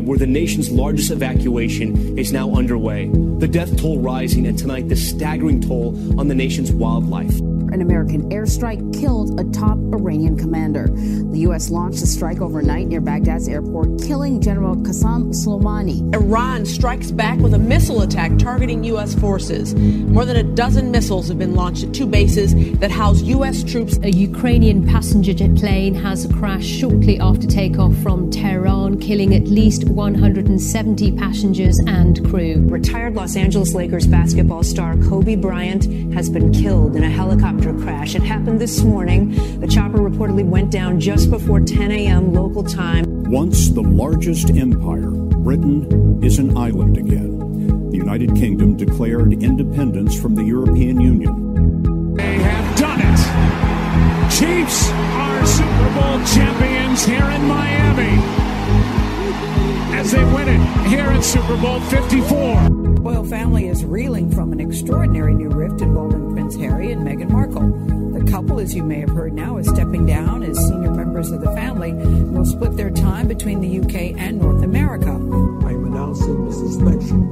Where the nation's largest evacuation is now underway. The death toll rising, and tonight, the staggering toll on the nation's wildlife. An American airstrike killed a top Iranian commander. The U.S. launched a strike overnight near Baghdad's airport, killing General Qasem Soleimani. Iran strikes back with a missile attack targeting U.S. forces. More than a dozen missiles have been launched at two bases that house U.S. troops. A Ukrainian passenger jet plane has crashed shortly after takeoff from Tehran, killing at least 170 passengers and crew. Retired Los Angeles Lakers basketball star Kobe Bryant has been killed in a helicopter crash. It happened this morning. The chopper reportedly went down just before 10 a.m. local time. Once the largest empire, Britain is an island again. The United Kingdom declared independence from the European Union. They have done it. Chiefs are Super Bowl champions here in Miami as they win it here in Super Bowl 54. Royal family is reeling from an extraordinary new rift involving Prince Harry and Meghan Markle. The couple, as you may have heard now, is stepping down as senior members of the family and will split their time between the UK and North America. I'm announcing the suspension of my campaign.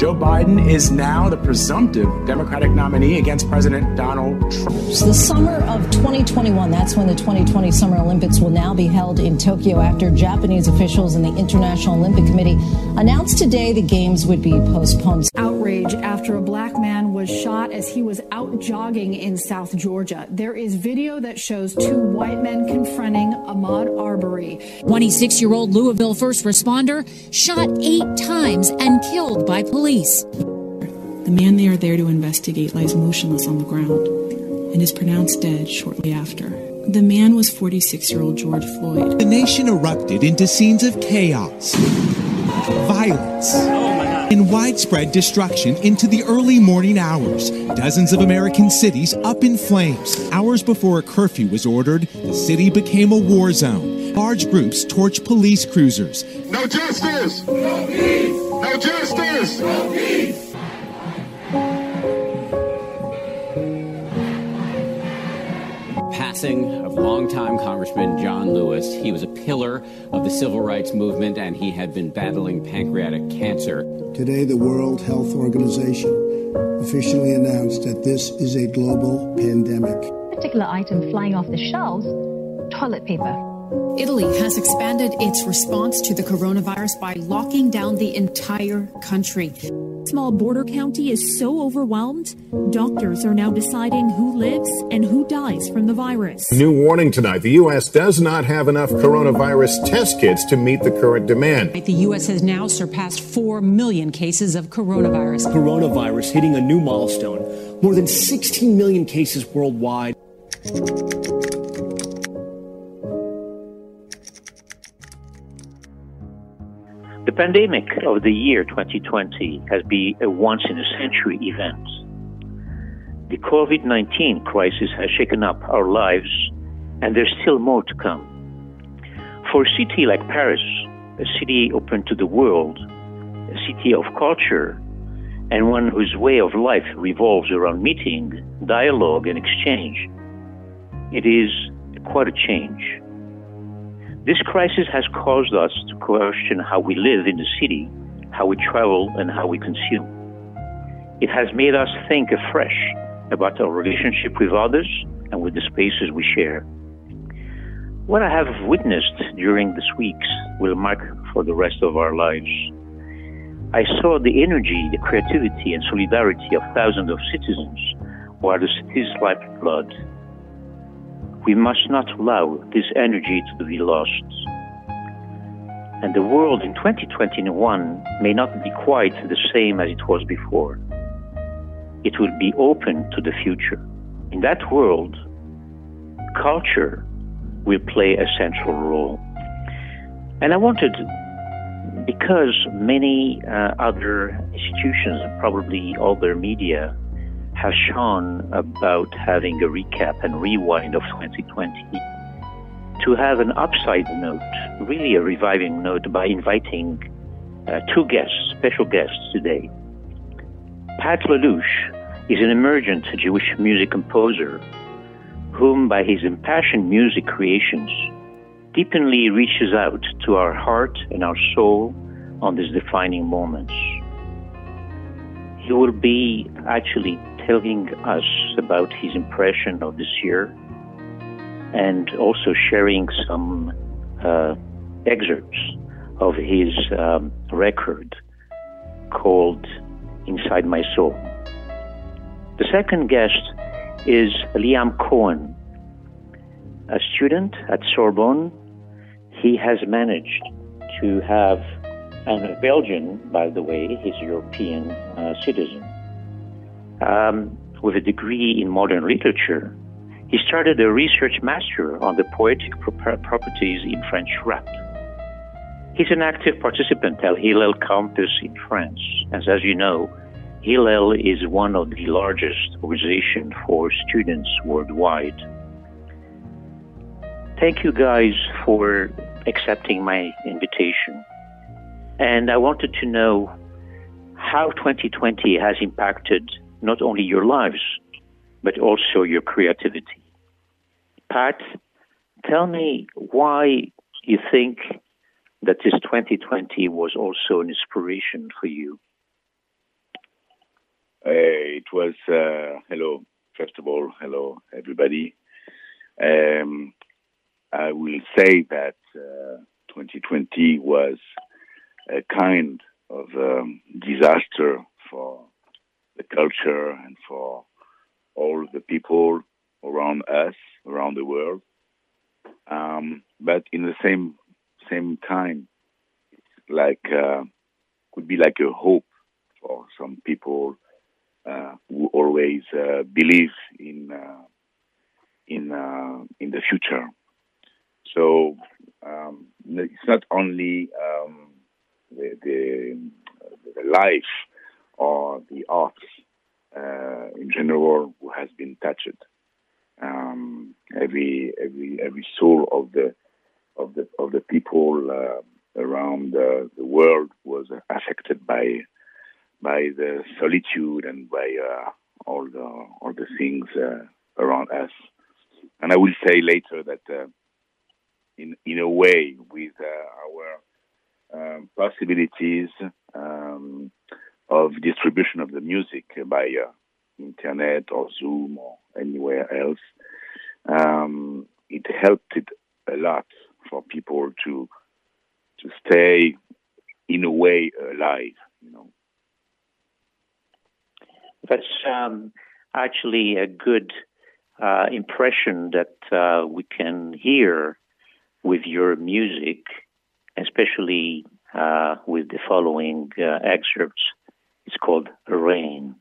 Joe Biden is now the presumptive Democratic nominee against President Donald Trump. So the summer of 2021, that's when the 2020 Summer Olympics will now be held in Tokyo after Japanese officials and the International Olympic Committee announced today the Games would be postponed. Outrage after a black man was shot as he was out jogging in South Georgia. There is video that shows two white men confronting Ahmaud Arbery. 26 year old Louisville first responder shot eight times and killed by police. The man they are there to investigate lies motionless on the ground and is pronounced dead shortly after. The man was 46 year old George Floyd. The nation erupted into scenes of chaos, violence, and widespread destruction into the early morning hours. Dozens of American cities up in flames. Hours before a curfew was ordered, the city became a war zone. Large groups torch police cruisers. No justice! No peace! No justice! No peace! Passing of longtime Congressman John Lewis. He was a pillar of the civil rights movement and he had been battling pancreatic cancer. Today, the World Health Organization officially announced that this is a global pandemic. Particular item flying off the shelves toilet paper. Italy has expanded its response to the coronavirus by locking down the entire country. Small border county is so overwhelmed, doctors are now deciding who lives and who dies from the virus. New warning tonight the U.S. does not have enough coronavirus test kits to meet the current demand. The U.S. has now surpassed 4 million cases of coronavirus. Coronavirus hitting a new milestone more than 16 million cases worldwide. The pandemic of the year 2020 has been a once in a century event. The COVID 19 crisis has shaken up our lives, and there's still more to come. For a city like Paris, a city open to the world, a city of culture, and one whose way of life revolves around meeting, dialogue, and exchange, it is quite a change. This crisis has caused us to question how we live in the city, how we travel, and how we consume. It has made us think afresh about our relationship with others and with the spaces we share. What I have witnessed during these weeks will mark for the rest of our lives. I saw the energy, the creativity, and solidarity of thousands of citizens who while the city's lifeblood. We must not allow this energy to be lost. And the world in 2021 may not be quite the same as it was before. It will be open to the future. In that world, culture will play a central role. And I wanted, because many uh, other institutions, probably other media, have shown about having a recap and rewind of 2020, to have an upside note, really a reviving note, by inviting uh, two guests, special guests today. Pat Lelouch is an emergent Jewish music composer whom, by his impassioned music creations, deeply reaches out to our heart and our soul on these defining moments. He will be actually telling us about his impression of this year and also sharing some uh, excerpts of his um, record called Inside My Soul. The second guest is Liam Cohen, a student at Sorbonne. He has managed to have, and a Belgian, by the way, he's a European uh, citizen, um, with a degree in modern literature. He started a research master on the poetic properties in French rap. He's an active participant at Hillel campus in France, as as you know, Hillel is one of the largest organizations for students worldwide. Thank you guys for accepting my invitation. And I wanted to know how 2020 has impacted not only your lives, but also your creativity. Pat, tell me why you think that this 2020 was also an inspiration for you. Uh, it was uh, hello. First of all, hello everybody. Um, I will say that uh, 2020 was a kind of um, disaster for the culture and for all the people around us, around the world. Um, but in the same same time, like uh, could be like a hope for some people uh, who always uh, believe in uh, in in the future. So um, it's not only um, the, the, the life or the arts uh, in general who has been touched. Um, every every every soul of the of the of the people uh, around uh, the world was affected by by the solitude and by uh, all the all the things uh, around us. And I will say later that uh, in in a way, with our possibilities um, of distribution of the music by uh, internet or Zoom or anywhere else, um, it helped it a lot for people to to stay in a way alive, you know. That's um, actually a good uh, impression that uh, we can hear with your music, especially uh, with the following uh, excerpts. It's called Rain.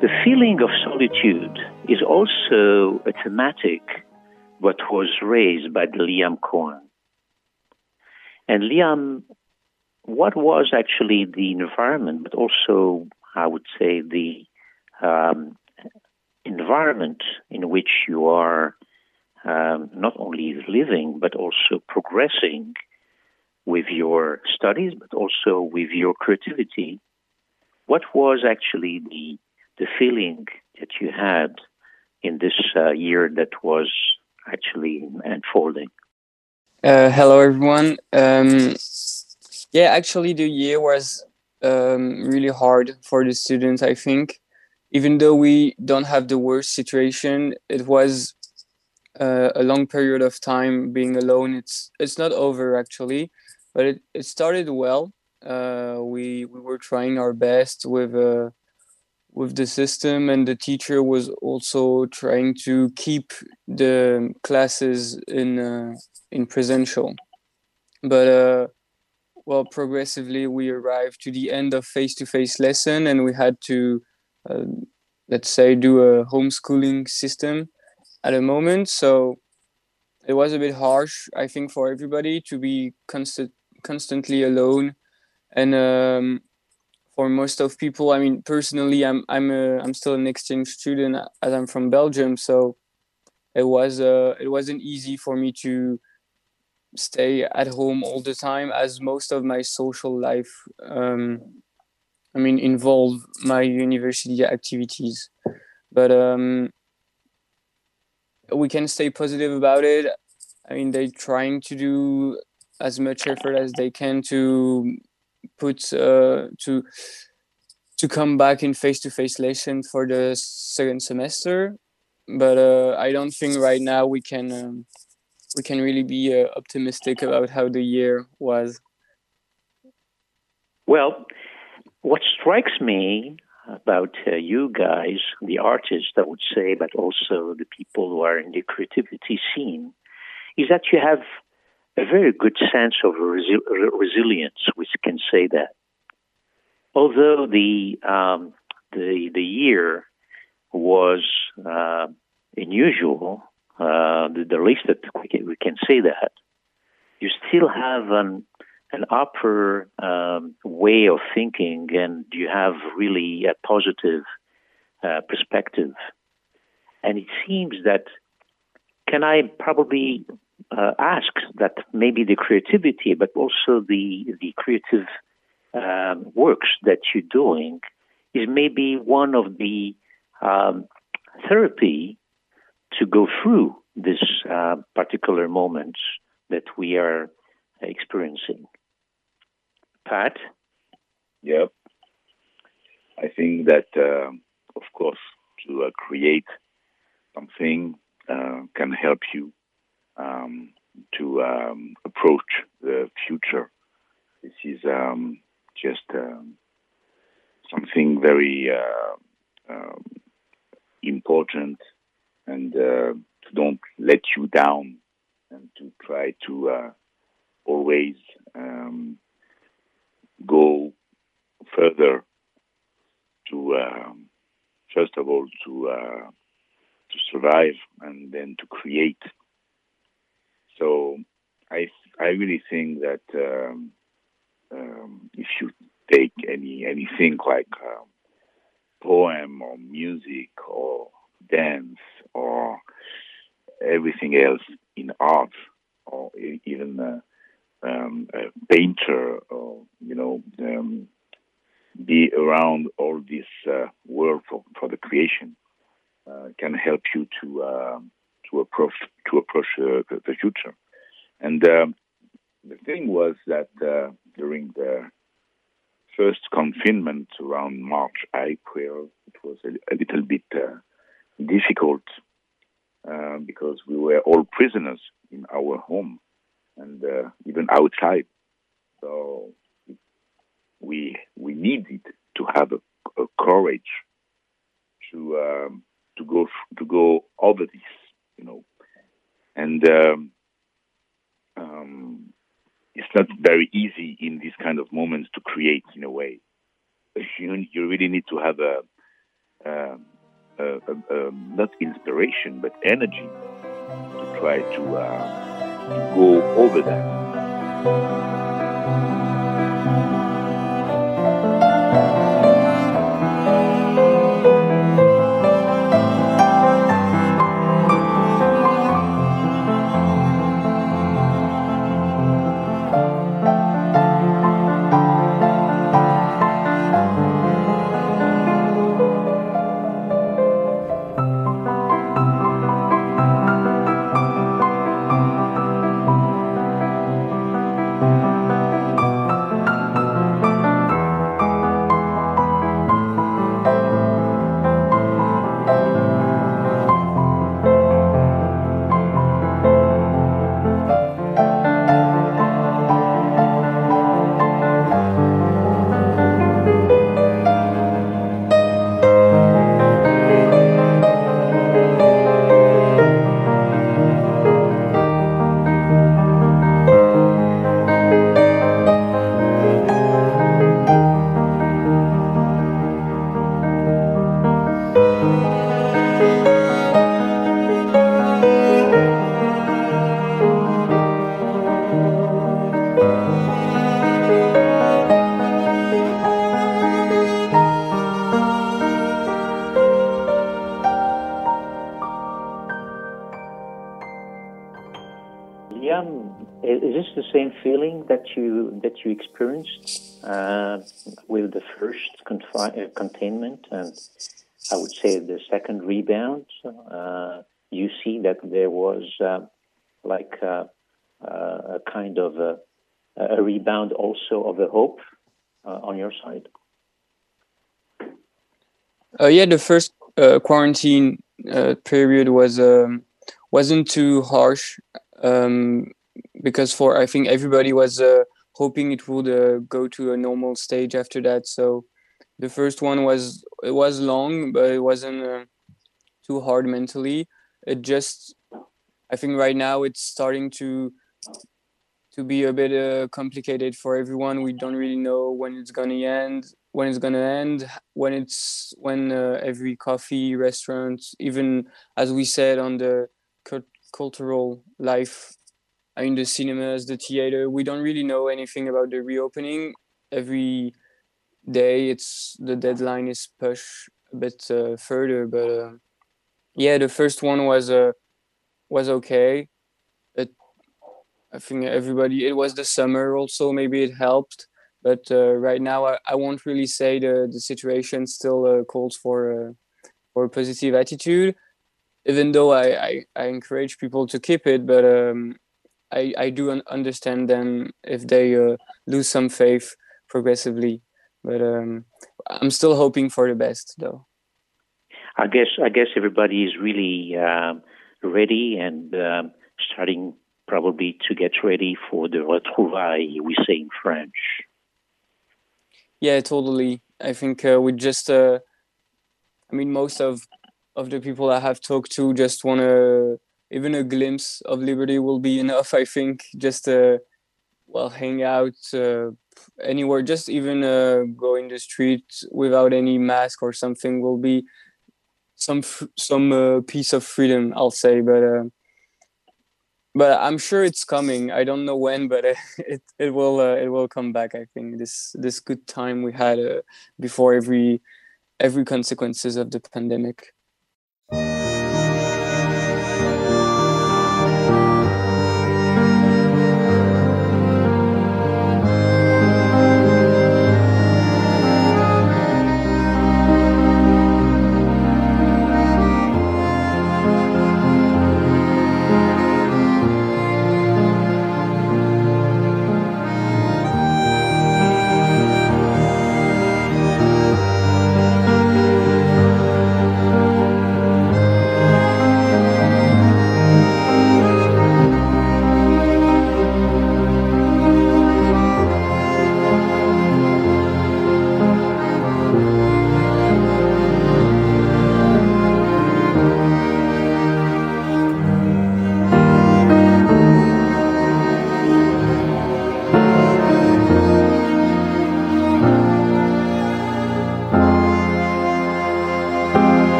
The feeling of solitude is also a thematic that was raised by the Liam Cohen. And Liam, what was actually the environment, but also, I would say, the um, environment in which you are um, not only living, but also progressing with your studies, but also with your creativity? What was actually the the feeling that you had in this uh, year that was actually unfolding? Uh, hello, everyone. Um, yeah, actually, the year was um, really hard for the students, I think. Even though we don't have the worst situation, it was uh, a long period of time being alone. It's it's not over actually, but it, it started well. Uh, we we were trying our best with uh, with the system and the teacher was also trying to keep the classes in uh, in presential. But uh, well progressively we arrived to the end of face-to-face lesson and we had to uh, let's say do a homeschooling system at a moment. So it was a bit harsh i think for everybody to be constant constantly alone. And um, for most of people. I mean personally i'm i'm a, i'm still an exchange student as i'm from belgium so it was uh it wasn't easy for me to stay at home all the time as most of my social life um i mean involve my university activities. But um we can stay positive about it. I mean they're trying to do as much effort as they can to put uh, to to come back in face-to-face lesson for the second semester. But uh, i don't think right now we can um, we can really be uh, optimistic about how the year was. Well what strikes me about uh, you guys the artists i would say but also the people who are in the creativity scene is that you have a very good sense of resi- resilience, which can say that. Although the um, the the year was uh, unusual, uh, the, the, least that we can, we can say that you still have an an upper um, way of thinking, and you have really a positive uh, perspective. And it seems that can I probably uh, asks that maybe the creativity, but also the the creative um, works that you're doing, is maybe one of the um, therapy to go through this uh, particular moment that we are experiencing. Pat. Yep. I think that, uh, of course, to uh, create something uh, can help you um, to um, approach the future. This is um, just um, something very uh, um, important and uh, to don't let you down and to try to uh, always um, go further to first of all to uh, to survive and then to create so I I really think that um, um, if you take any anything like um, poem or music or dance or everything else in art or even uh, um, a painter or you know um, be around all this uh, world for, for the creation uh, can help you to to approach to approach uh, the, future. And um, the thing was that uh, during the first confinement around March, April, it was a, a little bit uh, difficult uh, because we were all prisoners in our home and uh, even outside. So we we needed to have a, a courage to um, to go to go over this you know. And um, um, it's not very easy in these kind of moments to create in a way. You, you really need to have a, a, a, a not inspiration but energy to try to, uh, to go over that. That you experienced uh, with the first confi- uh, containment and I would say the second rebound, uh, you see that there was uh, like uh, uh, a kind of a, a, rebound also of a hope on your side. yeah, the first quarantine period was um, wasn't too harsh um, because for I think everybody was hoping it would uh, go to a normal stage after that. So the first one was it was long, but it wasn't uh, too hard mentally. It just I think right now it's starting to to be a bit uh, complicated for everyone. We don't really know when it's gonna end, when it's gonna end, when it's when uh, every coffee restaurant, even as we said on the cultural life in the cinemas, the theater. We don't really know anything about the reopening. Every day, it's the deadline is pushed a bit uh, further. But uh, yeah, the first one was uh, was okay. It, I think everybody. It was the summer also. Maybe it helped. But uh, right now, I, I won't really say the the situation still uh, calls for uh, for a positive attitude. Even though I, I, I encourage people to keep it, but um, I, I do un- understand them if they uh, lose some faith progressively. But um, I'm still hoping for the best, though. I guess I guess everybody is really um, ready and um, starting probably to get ready for the retrouvailles we say in French. Yeah, totally. I think uh, we just, uh, I mean, most of of the people I have talked to just want to even a glimpse of liberty will be enough i think just to well hang out uh, anywhere just even uh, go in the street without any mask or something will be some some uh, piece of freedom i'll say but uh, but i'm sure it's coming. I don't know when but it it will uh, it will come back i think this this good time we had uh, before every every consequences of the pandemic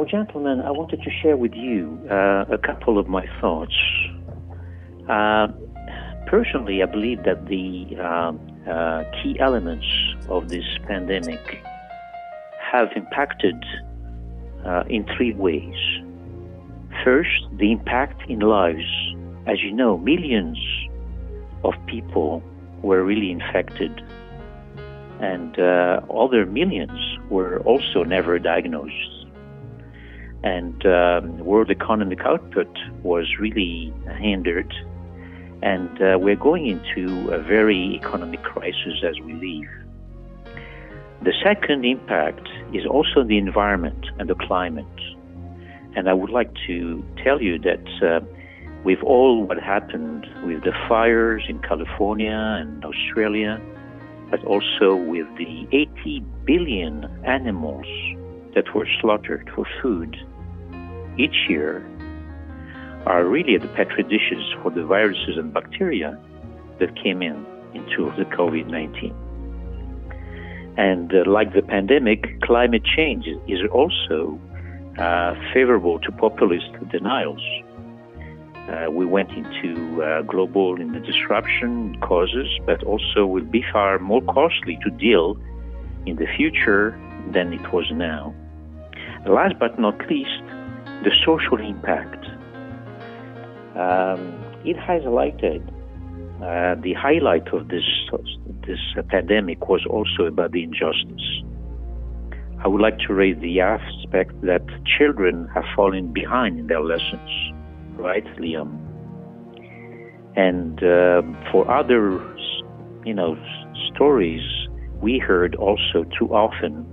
Now, gentlemen, I wanted to share with you uh, a couple of my thoughts. Uh, personally, I believe that the uh, uh key elements of this pandemic have impacted uh, in three ways. First, the impact in lives. As you know, millions of people were really infected, and uh, other millions were also never diagnosed and um, world economic output was really hindered. And uh, we're going into a very economic crisis as we leave. The second impact is also the environment and the climate. And I would like to tell you that uh, with all what happened with the fires in California and Australia, but also with the 80 billion animals that were slaughtered for food, each year are really the petri dishes for the viruses and bacteria that came in into the COVID 19. And uh, like the pandemic, climate change is also uh, favorable to populist denials. Uh, we went into uh, global in the disruption causes, but also will be far more costly to deal in the future than it was now. Last but not least, the social impact. Um, it highlighted uh, the highlight of this this pandemic was also about the injustice. I would like to raise the aspect that children have fallen behind in their lessons, right, Liam? And uh, for other, you know, stories, we heard also too often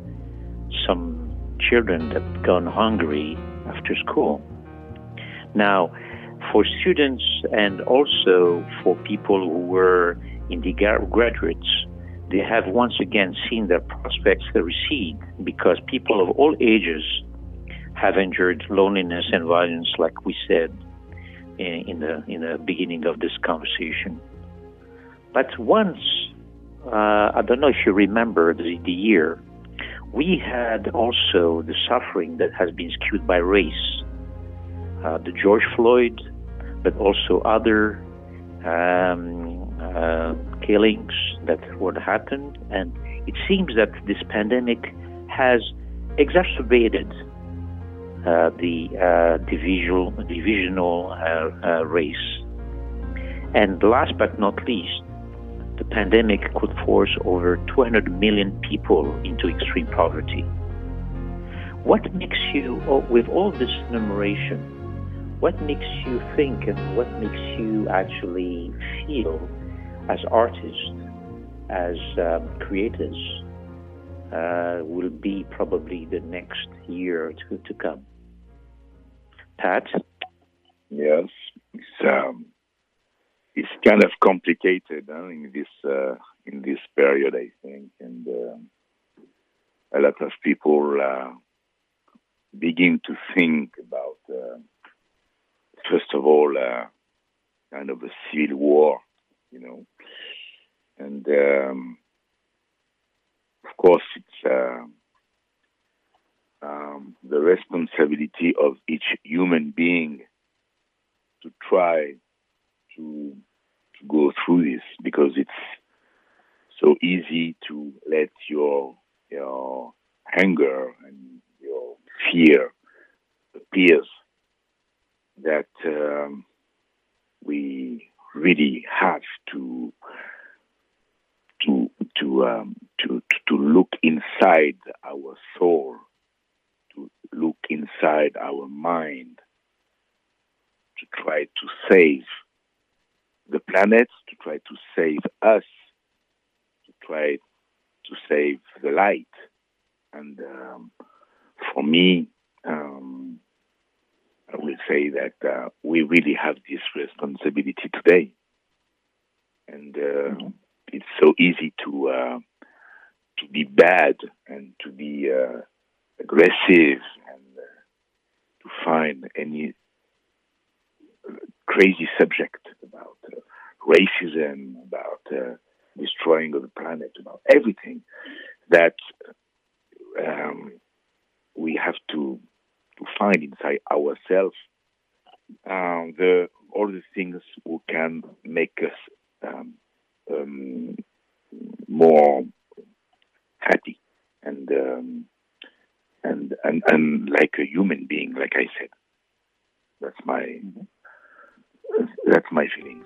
some children that gone hungry school. Now, for students and also for people who were in the graduates, they have once again seen their prospects recede because people of all ages have endured loneliness and violence, like we said in, the in the beginning of this conversation. But once, uh, I don't know if you remember the, the year we had also the suffering that has been skewed by race. Uh, the George Floyd, but also other um, uh, killings that would happen. And it seems that this pandemic has exacerbated uh, the uh, divisional, divisional uh, uh, race. And last but not least, the pandemic could force over 200 million people into extreme poverty. What makes you, oh, with all this enumeration, what makes you think and what makes you actually feel as artists, as um, creators, uh, will be probably the next year to, to come? Pat? Yes, um, it's kind of complicated huh, in this uh, in this period, I think, and uh, a lot of people uh, begin to think about, uh, first of all, uh, kind of a civil war, you know, and um, of course it's uh, um, the responsibility of each human being to try to to go through this because it's so easy to let your your anger and your fear appears that um, we really have to to to um, to to look inside our soul, to look inside our mind, to try to save the planet, to try to save us, to try to save the light. And um, for me, um, I will say that uh, we really have this responsibility today. And uh, mm-hmm. it's so easy to uh, to be bad and to be uh, aggressive and uh, to find any crazy subject about uh, racism, about uh, destroying of the planet, about everything that um, we have to find inside ourselves um, the all the things who can make us um, um, more happy and um, and and and like a human being, like I said. That's my that's my feelings.